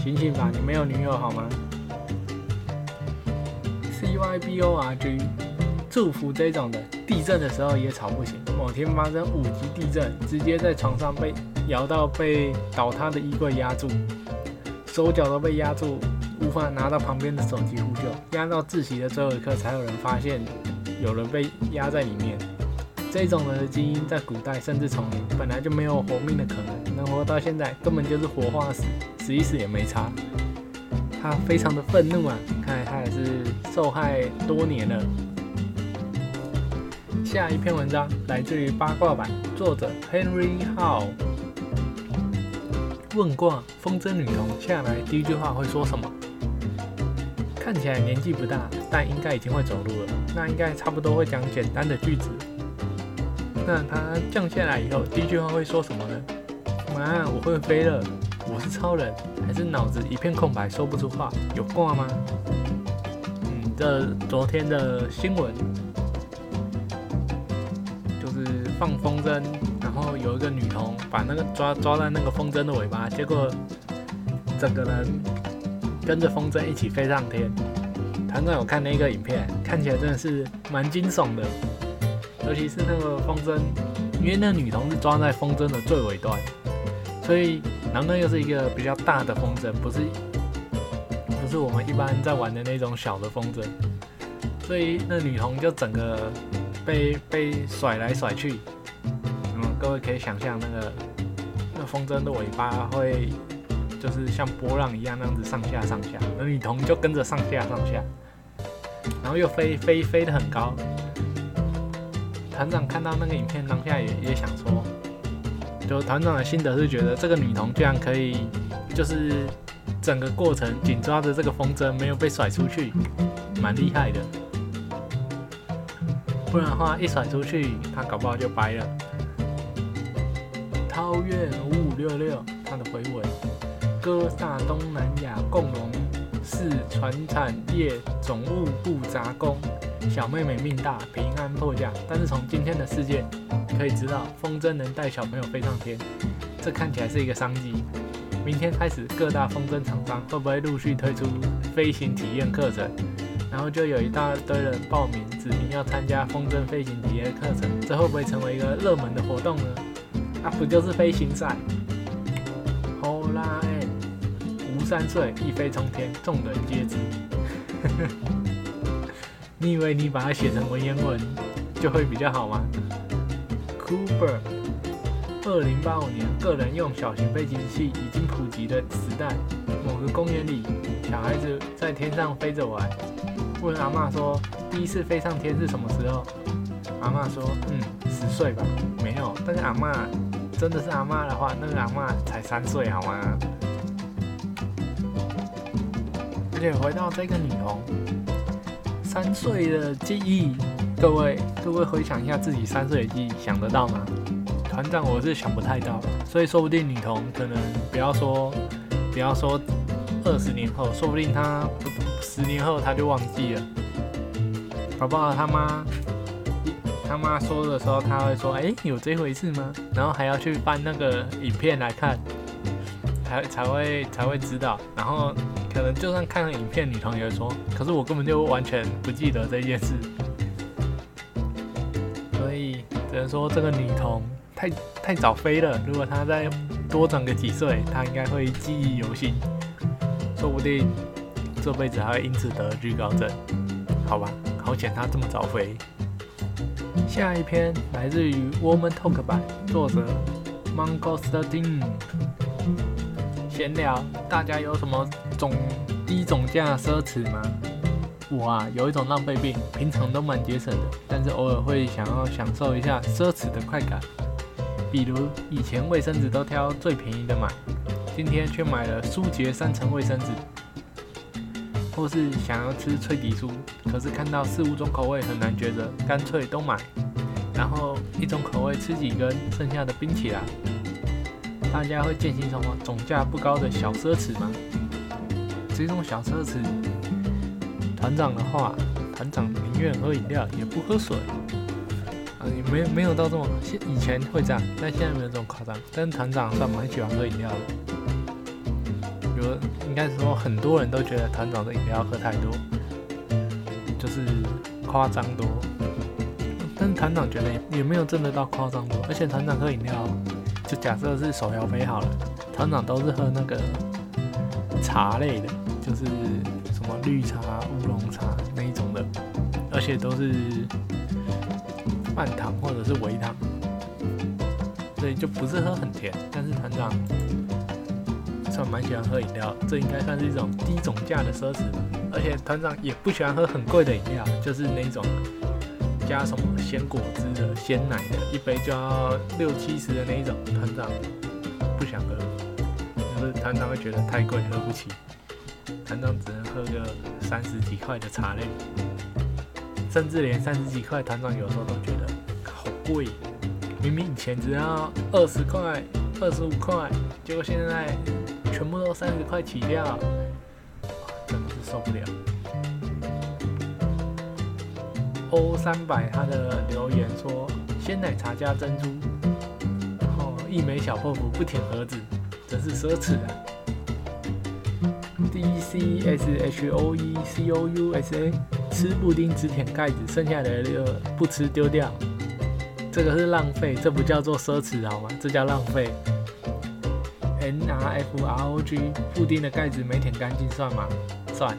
醒醒吧，你没有女友好吗？CYBORG，祝福这种的，地震的时候也吵不醒。某天发生五级地震，直接在床上被摇到被倒塌的衣柜压住，手脚都被压住，无法拿到旁边的手机呼救，压到自习的最后一刻才有人发现有人被压在里面。这种人的基因在古代甚至丛林本来就没有活命的可能，能活到现在根本就是活化石，死一死也没差。他非常的愤怒啊，看来他也是受害多年了。下一篇文章来自于八卦版，作者 Henry Howe。问卦风筝女童下来第一句话会说什么？看起来年纪不大，但应该已经会走路了。那应该差不多会讲简单的句子。那她降下来以后，第一句话会说什么呢？妈，我会飞了，我是超人，还是脑子一片空白说不出话？有挂吗？嗯，这昨天的新闻放风筝，然后有一个女童把那个抓抓在那个风筝的尾巴，结果整个人跟着风筝一起飞上天。团长有看那个影片，看起来真的是蛮惊悚的。尤其是那个风筝，因为那女童是抓在风筝的最尾端，所以然后又是一个比较大的风筝，不是不是我们一般在玩的那种小的风筝，所以那女童就整个被被甩来甩去。嗯，各位可以想象那个那风筝的尾巴会就是像波浪一样那样子上下上下，那女童就跟着上下上下，然后又飞飞飞得很高。团长看到那个影片，当下也也想说，就团长的心得是觉得这个女童居然可以，就是整个过程紧抓着这个风筝没有被甩出去，蛮厉害的。不然的话，一甩出去，她搞不好就掰了。月五五六六，他的回文：哥萨东南亚共荣是传产业总务部杂工。小妹妹命大，平安破降。但是从今天的事件可以知道，风筝能带小朋友飞上天，这看起来是一个商机。明天开始，各大风筝厂商会不会陆续推出飞行体验课程？然后就有一大堆人报名，指明要参加风筝飞行体验课程。这会不会成为一个热门的活动呢？那不就是飞行赛？好啦，哎，吴三岁一飞冲天，众人皆知。[laughs] 你以为你把它写成文言文就会比较好吗？Cooper，二零八五年，个人用小型飞行器已经普及的时代。某个公园里，小孩子在天上飞着玩，问阿妈说：“第一次飞上天是什么时候？”阿妈说，嗯，十岁吧。没有，但是阿妈真的是阿妈的话，那个阿妈才三岁，好吗？而且回到这个女童，三岁的记忆，各位各位回想一下自己三岁的记忆，想得到吗？团长我是想不太到，所以说不定女童可能不要说不要说二十年后，说不定她十年后她就忘记了。好不好他妈他妈说的时候，他会说：“哎，有这回事吗？”然后还要去翻那个影片来看，才才会才会知道。然后可能就算看了影片，女童也会说：“可是我根本就完全不记得这件事。”所以只能说这个女童太太早飞了。如果她再多长个几岁，她应该会记忆犹新，说不定这辈子还会因此得惧高症。好吧。好险她这么早飞。下一篇来自于 Woman Talk 版，作者 Mongo Thirteen。闲聊，大家有什么总低总价奢侈吗？我啊，有一种浪费病，平常都蛮节省的，但是偶尔会想要享受一下奢侈的快感。比如以前卫生纸都挑最便宜的买，今天却买了舒洁三层卫生纸。或是想要吃脆皮酥，可是看到四五种口味很难抉择，干脆都买。然后一种口味吃几根，剩下的冰起来。大家会践行什么总价不高的小奢侈吗？这种小奢侈，团长的话，团长宁愿喝饮料也不喝水。啊，也没没有到这么，现以前会这样，但现在没有这种夸张。但团长算蛮喜欢喝饮料的。应该说，很多人都觉得团长的饮料喝太多，就是夸张多。但团长觉得也没有真的到夸张多，而且团长喝饮料，就假设是手摇杯好了，团长都是喝那个茶类的，就是什么绿茶、乌龙茶那一种的，而且都是半糖或者是微糖，所以就不是喝很甜。但是团长。算蛮喜欢喝饮料，这应该算是一种低总价的奢侈吧。而且团长也不喜欢喝很贵的饮料，就是那种加什么鲜果汁的、鲜奶的，一杯就要六七十的那一种。团长不想喝，就是团长会觉得太贵，喝不起。团长只能喝个三十几块的茶类，甚至连三十几块，团长有时候都觉得好贵。明明以前只要二十块、二十五块，结果现在。全部都三十块起跳，真的是受不了。O 三百他的留言说：鲜奶茶加珍珠，然后一枚小泡芙不舔盒子，真是奢侈啊。D C S H O E C O U S A 吃布丁只舔盖子，剩下的就不吃丢掉，这个是浪费，这不叫做奢侈好吗？这叫浪费。N R F R O G 布丁的盖子没舔干净算吗？算。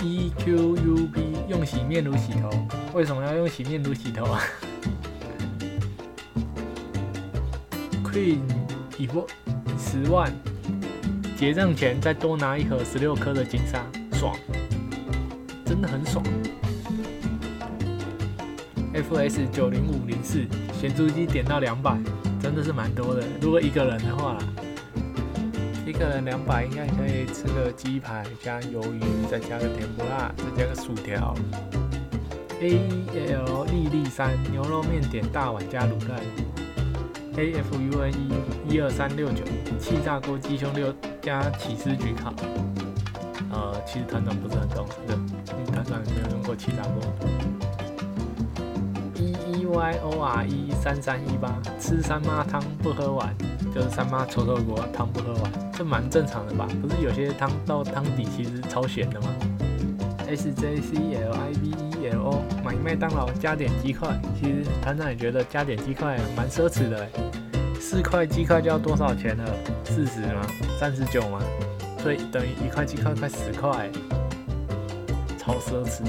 E Q U B 用洗面乳洗头，为什么要用洗面乳洗头啊？Queen 一波十万，结账前再多拿一盒十六颗的金沙，爽，真的很爽。F S 九零五零四咸猪鸡点到两百。真的是蛮多的。如果一个人的话，一个人两百应该可以吃个鸡排加鱿鱼，再加个甜不辣，再加个薯条。A L 丽丽三牛肉面点大碗加卤蛋。A F U N E 一二三六九气炸锅鸡胸六加起司焗烤。呃，其实团长不是很懂，对，团长没有用过气炸锅。Y O R E 三三一八，吃三妈汤不喝完，就是三妈臭臭锅汤不喝完，这蛮正常的吧？不是有些汤到汤底其实超咸的吗？S J C L I V E L O 买麦当劳加点鸡块，其实团长也觉得加点鸡块蛮奢侈的四块鸡块就要多少钱了？四十吗？三十九吗？所以等于一块鸡块快十块，超奢侈。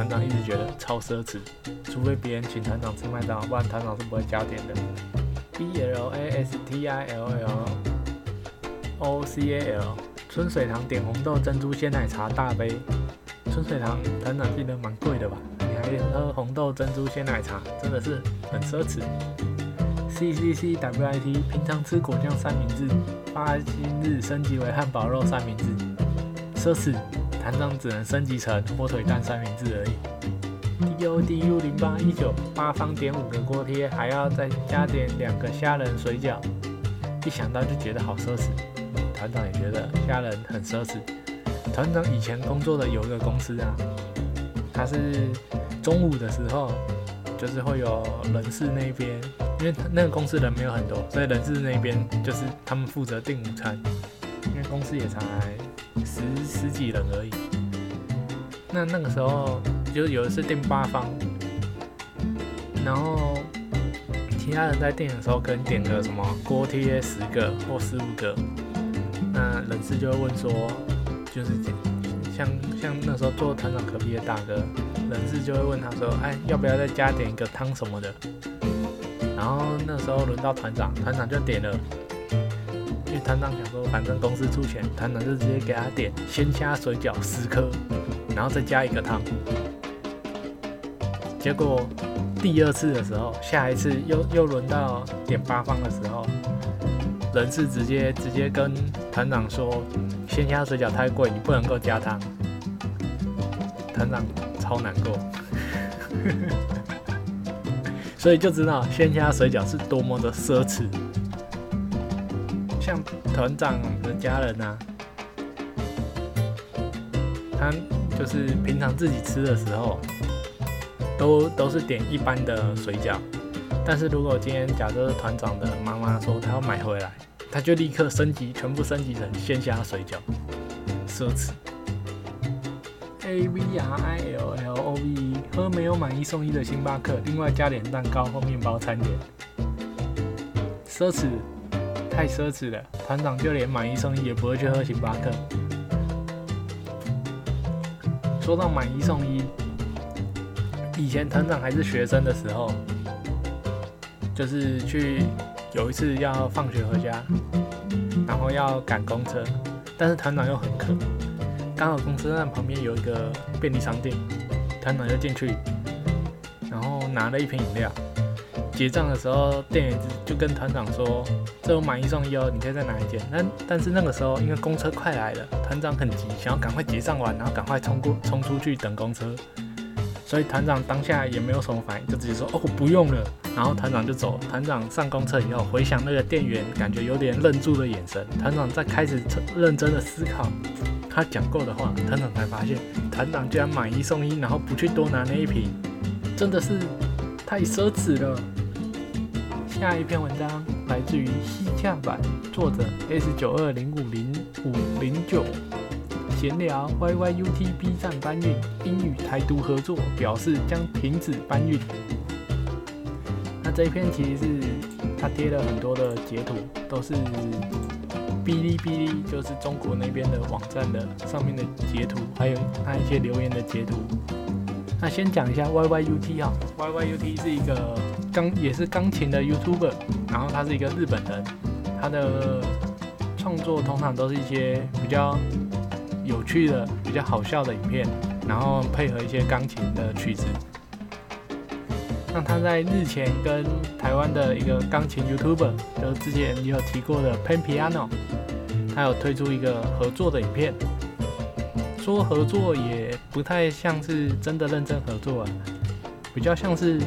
团长一直觉得超奢侈，除非别人请团长吃麦当劳，不然团长是不会加点的。B L A S T I L L O C A L 春水堂点红豆珍珠鲜奶茶大杯。春水堂团长记得蛮贵的吧？你还喝红豆珍珠鲜奶茶，真的是很奢侈。C C C W I T 平常吃果酱三明治，发薪日升级为汉堡肉三明治，奢侈。团长只能升级成火腿蛋三明治而已。D O D U 零八一九八方点五个锅贴，还要再加点两个虾仁水饺，一想到就觉得好奢侈。团长也觉得虾仁很奢侈。团长以前工作的有一个公司啊，他是中午的时候，就是会有人事那边。因为那个公司人没有很多，所以人事那边就是他们负责订午餐。因为公司也才十十几人而已。那那个时候就有一次订八方，然后其他人在订的时候可能点个什么锅贴十个或十五个，那人事就会问说，就是像像那时候做团长隔壁的大哥，人事就会问他说，哎，要不要再加点一个汤什么的？然后那时候轮到团长，团长就点了，团长想说，反正公司出钱，团长就直接给他点鲜虾水饺十颗，然后再加一个汤。结果第二次的时候，下一次又又轮到点八方的时候，人事直接直接跟团长说，鲜虾水饺太贵，你不能够加汤。团长超难过。[laughs] 所以就知道鲜虾水饺是多么的奢侈。像团长的家人呐，他就是平常自己吃的时候，都都是点一般的水饺。但是如果今天假设团长的妈妈说他要买回来，他就立刻升级，全部升级成鲜虾水饺，奢侈。A V R I L L O V E，喝没有买一送一的星巴克，另外加点蛋糕或面包餐点。奢侈，太奢侈了。团长就连买一送一也不会去喝星巴克。说到买一送一，以前团长还是学生的时候，就是去有一次要放学回家，然后要赶公车，但是团长又很渴。刚好公车站旁边有一个便利商店，团长就进去，然后拿了一瓶饮料。结账的时候，店员就跟团长说：“这有买一送一哦，你可以再拿一件。”但但是那个时候，因为公车快来了，团长很急，想要赶快结账完，然后赶快冲过冲出去等公车。所以团长当下也没有什么反应，就直接说：“哦，不用了。”然后团长就走。团长上公车以后，回想那个店员感觉有点愣住的眼神，团长在开始认真的思考。他讲过的话，团长才发现，团长居然买一送一，然后不去多拿那一瓶，真的是太奢侈了。下一篇文章来自于西洽版，作者 S 九二零五零五零九，闲聊 YYUT B 站搬运，英语台独合作表示将停止搬运。那这一篇其实是他贴了很多的截图，都是。哔哩哔哩就是中国那边的网站的上面的截图，还有他一些留言的截图。那先讲一下 YYUT 啊，YYUT 是一个钢也是钢琴的 YouTuber，然后他是一个日本人，他的创作通常都是一些比较有趣的、比较好笑的影片，然后配合一些钢琴的曲子。那他在日前跟台湾的一个钢琴 YouTuber，就之前也有提过的 Pen Piano，他有推出一个合作的影片。说合作也不太像是真的认真合作啊，比较像是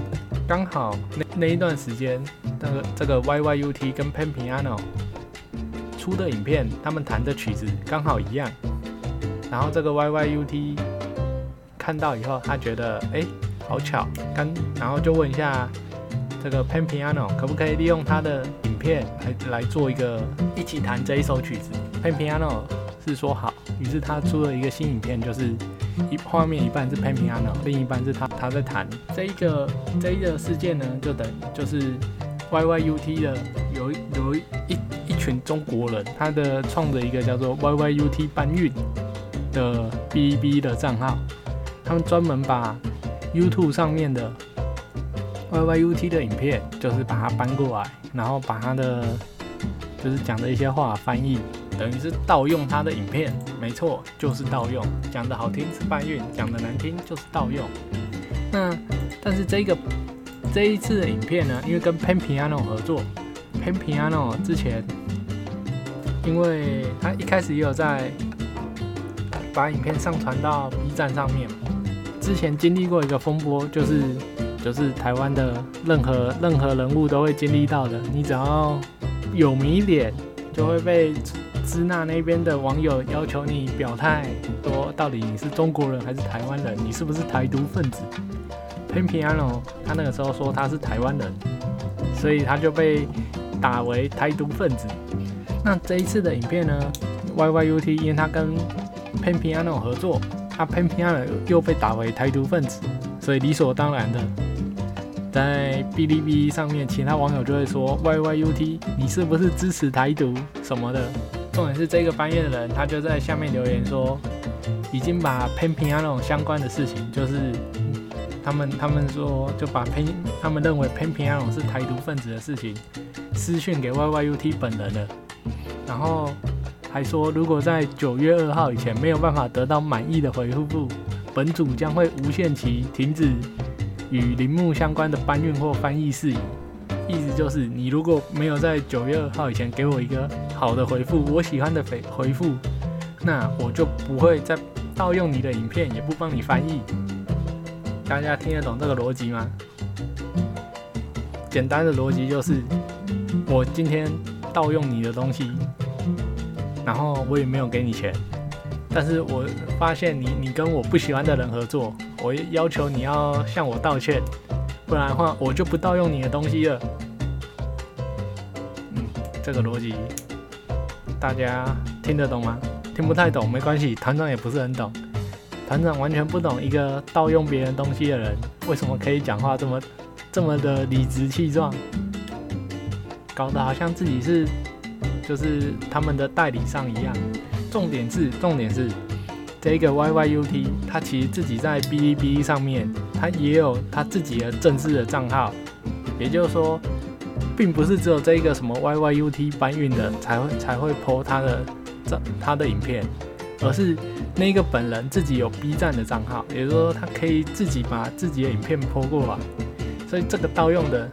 刚好那那一段时间，那个这个 YYUT 跟 Pen Piano 出的影片，他们弹的曲子刚好一样。然后这个 YYUT 看到以后，他觉得哎。好巧，刚然后就问一下这个 Pen Piano 可不可以利用他的影片来来做一个一起弹这一首曲子。Pen Piano 是说好，于是他出了一个新影片，就是一画面一半是 Pen Piano，另一半是他他在弹。这一个这一个事件呢，就等就是 YYUT 的有有一一群中国人，他的创的一个叫做 YYUT 搬运的 B B 的账号，他们专门把 YouTube 上面的 YYUT 的影片，就是把它搬过来，然后把它的就是讲的一些话翻译，等于是盗用他的影片。没错，就是盗用。讲的好听是搬运，讲的难听就是盗用。那但是这个这一次的影片呢，因为跟 Pen Piano 合作，Pen Piano 之前，因为他一开始也有在把影片上传到 B 站上面，之前经历过一个风波，就是就是台湾的任何任何人物都会经历到的，你只要有迷脸，就会被。支那那边的网友要求你表态，说到底你是中国人还是台湾人？你是不是台独分子？Piano 他那个时候说他是台湾人，所以他就被打为台独分子。那这一次的影片呢？YYUT 因为他跟 Piano 合作，他潘平安又被打为台独分子，所以理所当然的，在哔哩哔哩上面，其他网友就会说 YYUT 你是不是支持台独什么的？重点是这个翻译的人，他就在下面留言说，已经把 Pen Piano 相关的事情，就是他们他们说就把 Pen 他们认为 Pen Piano 是台独分子的事情，私讯给 YYUT 本人了，然后还说如果在九月二号以前没有办法得到满意的回复，本组将会无限期停止与铃木相关的搬运或翻译事宜。意思就是，你如果没有在九月二号以前给我一个好的回复，我喜欢的回回复，那我就不会再盗用你的影片，也不帮你翻译。大家听得懂这个逻辑吗？简单的逻辑就是，我今天盗用你的东西，然后我也没有给你钱，但是我发现你你跟我不喜欢的人合作，我要求你要向我道歉。不然的话，我就不盗用你的东西了。嗯，这个逻辑大家听得懂吗？听不太懂没关系，团长也不是很懂。团长完全不懂一个盗用别人东西的人为什么可以讲话这么这么的理直气壮，搞得好像自己是就是他们的代理商一样。重点是，重点是。这个 YYUT，他其实自己在哔哩哔哩上面，他也有他自己的正式的账号，也就是说，并不是只有这个什么 YYUT 搬运的才会才会 po 他的这他的影片，而是那个本人自己有 B 站的账号，也就是说，他可以自己把自己的影片 po 过来，所以这个盗用的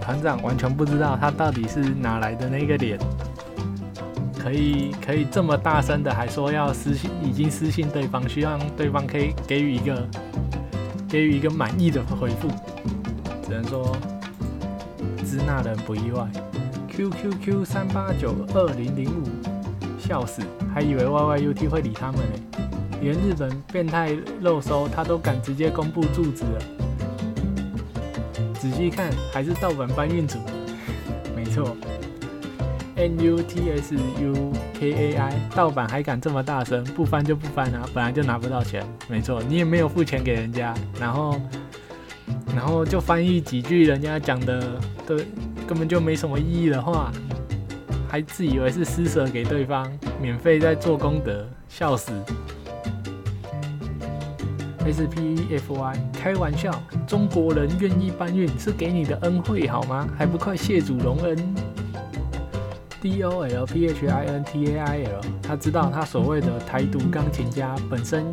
团长完全不知道他到底是哪来的那个脸。可以可以这么大声的，还说要私信，已经私信对方，希望对方可以给予一个给予一个满意的回复。只能说，支那人不意外。QQQ 三八九二零零五，笑死，还以为 YYUT 会理他们呢。连日本变态肉搜他都敢直接公布住址了。仔细看，还是盗版搬运组。没错。N U T S U K A I，盗版还敢这么大声？不翻就不翻啊！本来就拿不到钱，没错，你也没有付钱给人家，然后，然后就翻译几句人家讲的，对，根本就没什么意义的话，还自以为是施舍给对方，免费在做功德，笑死！S P E F Y，开玩笑，中国人愿意搬运是给你的恩惠好吗？还不快谢主隆恩！D O L P H I N T A I L，他知道他所谓的台独钢琴家本身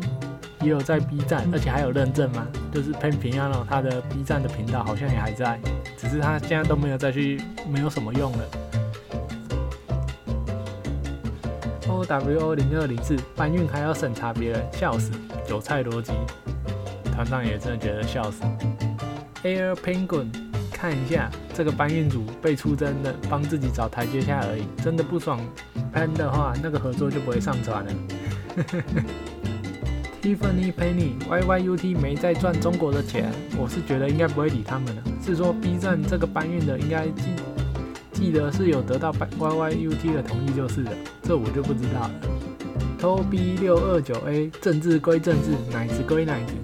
也有在 B 站，而且还有认证嘛，就是 Pen Piano 他的 B 站的频道好像也还在，只是他现在都没有再去，没有什么用了。O W O 零二零四搬运还要审查别人，笑死！韭菜逻辑，团长也真的觉得笑死。Air Penguin。看一下这个搬运组被出征的，帮自己找台阶下而已。真的不爽喷的话，那个合作就不会上传了。[laughs] Tiffany Penny YYUT 没在赚中国的钱，我是觉得应该不会理他们了。是说 B 站这个搬运的应该记记得是有得到 YYUT 的同意就是了，这我就不知道了。Toby 六二九 A 政治归政治，奶子归奶子。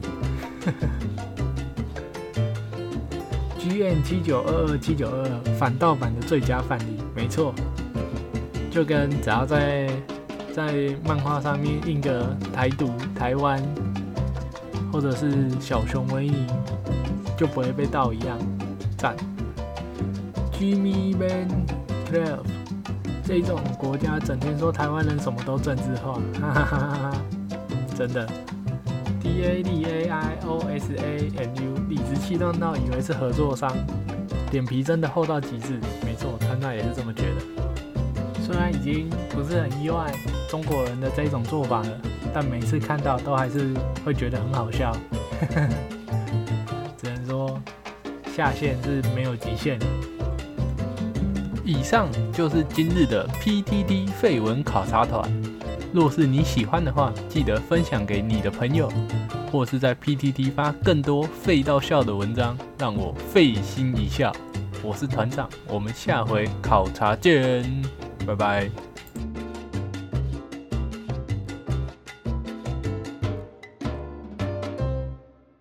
N 七九二二七九二二反盗版的最佳范例，没错，就跟只要在在漫画上面印个台独台湾，或者是小熊维尼，就不会被盗一样。赞。Jimmy Ben Twelve 这种国家整天说台湾人什么都政治化，哈哈哈哈哈，真的。D A D A I O S A N U，理直气壮到以为是合作商，脸皮真的厚到极致。没错，川大也是这么觉得。虽然已经不是很意外中国人的这种做法了，但每次看到都还是会觉得很好笑。[laughs] 只能说下限是没有极限。以上就是今日的 PTT 废文考察团。若是你喜欢的话，记得分享给你的朋友，或是在 PTT 发更多废到笑的文章，让我费心一笑。我是团长，我们下回考察见，拜拜。